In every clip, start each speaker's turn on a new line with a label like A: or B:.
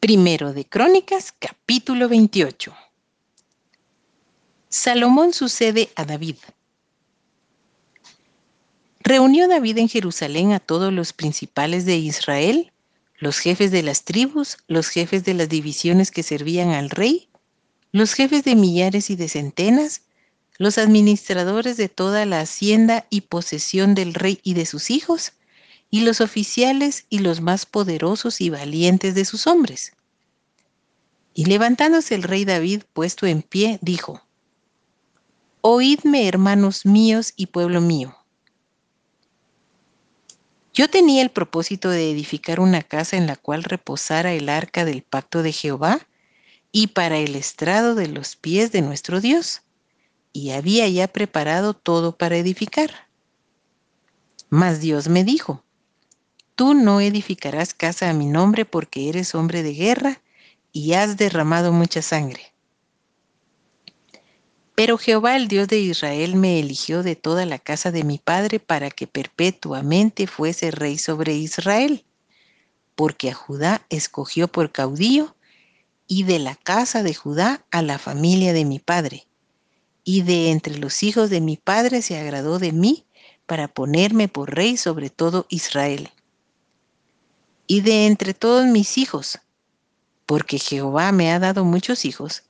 A: Primero de Crónicas, capítulo 28. Salomón sucede a David. Reunió David en Jerusalén a todos los principales de Israel, los jefes de las tribus, los jefes de las divisiones que servían al rey, los jefes de millares y de centenas, los administradores de toda la hacienda y posesión del rey y de sus hijos, y los oficiales y los más poderosos y valientes de sus hombres. Y levantándose el rey David puesto en pie, dijo, Oídme, hermanos míos y pueblo mío. Yo tenía el propósito de edificar una casa en la cual reposara el arca del pacto de Jehová y para el estrado de los pies de nuestro Dios, y había ya preparado todo para edificar. Mas Dios me dijo, Tú no edificarás casa a mi nombre porque eres hombre de guerra y has derramado mucha sangre. Pero Jehová, el Dios de Israel, me eligió de toda la casa de mi padre para que perpetuamente fuese rey sobre Israel, porque a Judá escogió por caudillo y de la casa de Judá a la familia de mi padre. Y de entre los hijos de mi padre se agradó de mí para ponerme por rey sobre todo Israel y de entre todos mis hijos, porque Jehová me ha dado muchos hijos,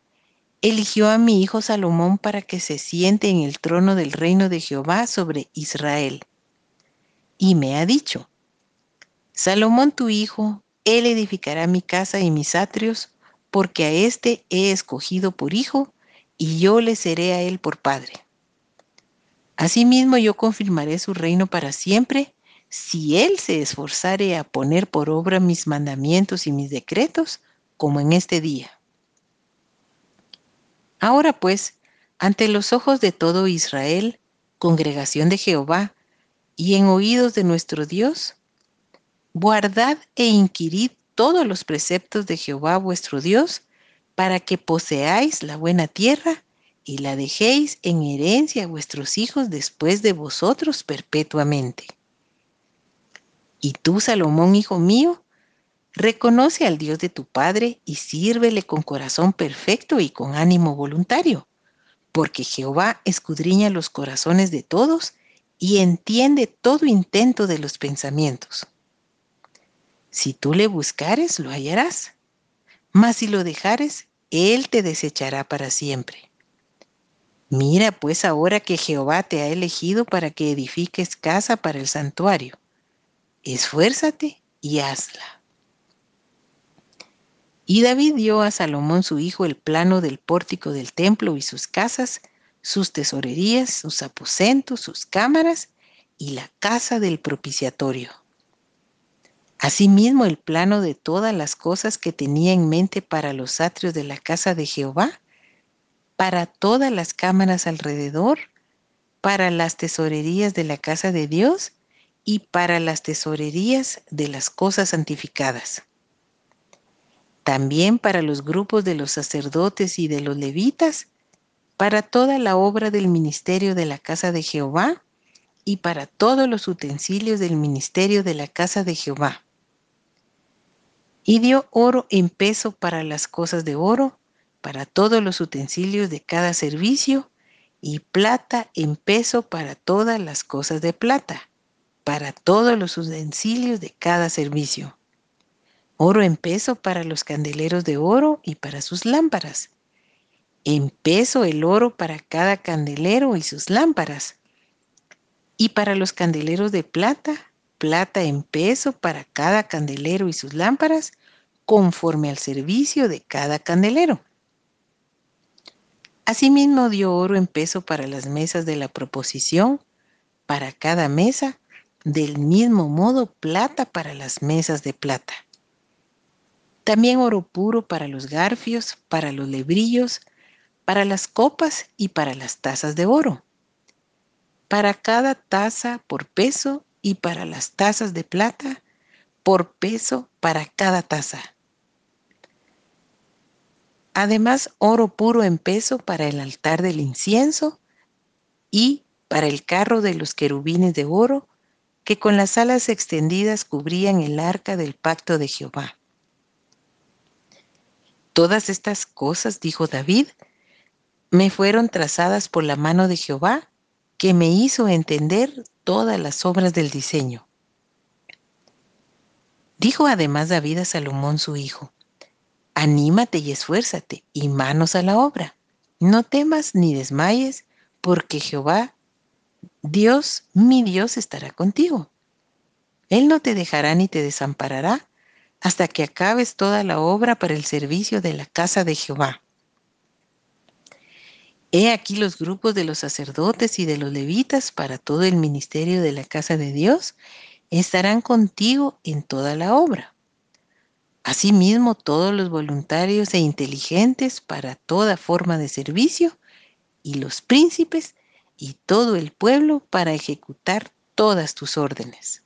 A: eligió a mi hijo Salomón para que se siente en el trono del reino de Jehová sobre Israel. Y me ha dicho, Salomón tu hijo, él edificará mi casa y mis atrios, porque a éste he escogido por hijo, y yo le seré a él por padre. Asimismo yo confirmaré su reino para siempre, si él se esforzare a poner por obra mis mandamientos y mis decretos, como en este día. Ahora pues, ante los ojos de todo Israel, congregación de Jehová, y en oídos de nuestro Dios, guardad e inquirid todos los preceptos de Jehová vuestro Dios, para que poseáis la buena tierra y la dejéis en herencia a vuestros hijos después de vosotros perpetuamente. Y tú, Salomón, hijo mío, reconoce al Dios de tu Padre y sírvele con corazón perfecto y con ánimo voluntario, porque Jehová escudriña los corazones de todos y entiende todo intento de los pensamientos. Si tú le buscares, lo hallarás, mas si lo dejares, Él te desechará para siempre. Mira pues ahora que Jehová te ha elegido para que edifiques casa para el santuario esfuérzate y hazla. Y David dio a Salomón su hijo el plano del pórtico del templo y sus casas, sus tesorerías, sus aposentos, sus cámaras y la casa del propiciatorio. Asimismo el plano de todas las cosas que tenía en mente para los atrios de la casa de Jehová, para todas las cámaras alrededor, para las tesorerías de la casa de Dios y para las tesorerías de las cosas santificadas. También para los grupos de los sacerdotes y de los levitas, para toda la obra del ministerio de la casa de Jehová y para todos los utensilios del ministerio de la casa de Jehová. Y dio oro en peso para las cosas de oro, para todos los utensilios de cada servicio, y plata en peso para todas las cosas de plata para todos los utensilios de cada servicio. Oro en peso para los candeleros de oro y para sus lámparas. En peso el oro para cada candelero y sus lámparas. Y para los candeleros de plata, plata en peso para cada candelero y sus lámparas, conforme al servicio de cada candelero. Asimismo dio oro en peso para las mesas de la proposición, para cada mesa, del mismo modo, plata para las mesas de plata. También oro puro para los garfios, para los lebrillos, para las copas y para las tazas de oro. Para cada taza por peso y para las tazas de plata por peso para cada taza. Además, oro puro en peso para el altar del incienso y para el carro de los querubines de oro que con las alas extendidas cubrían el arca del pacto de Jehová. Todas estas cosas, dijo David, me fueron trazadas por la mano de Jehová, que me hizo entender todas las obras del diseño. Dijo además David a Salomón su hijo, Anímate y esfuérzate, y manos a la obra. No temas ni desmayes, porque Jehová, Dios, mi Dios, estará contigo. Él no te dejará ni te desamparará hasta que acabes toda la obra para el servicio de la casa de Jehová. He aquí los grupos de los sacerdotes y de los levitas para todo el ministerio de la casa de Dios estarán contigo en toda la obra. Asimismo, todos los voluntarios e inteligentes para toda forma de servicio, y los príncipes y todo el pueblo para ejecutar todas tus órdenes.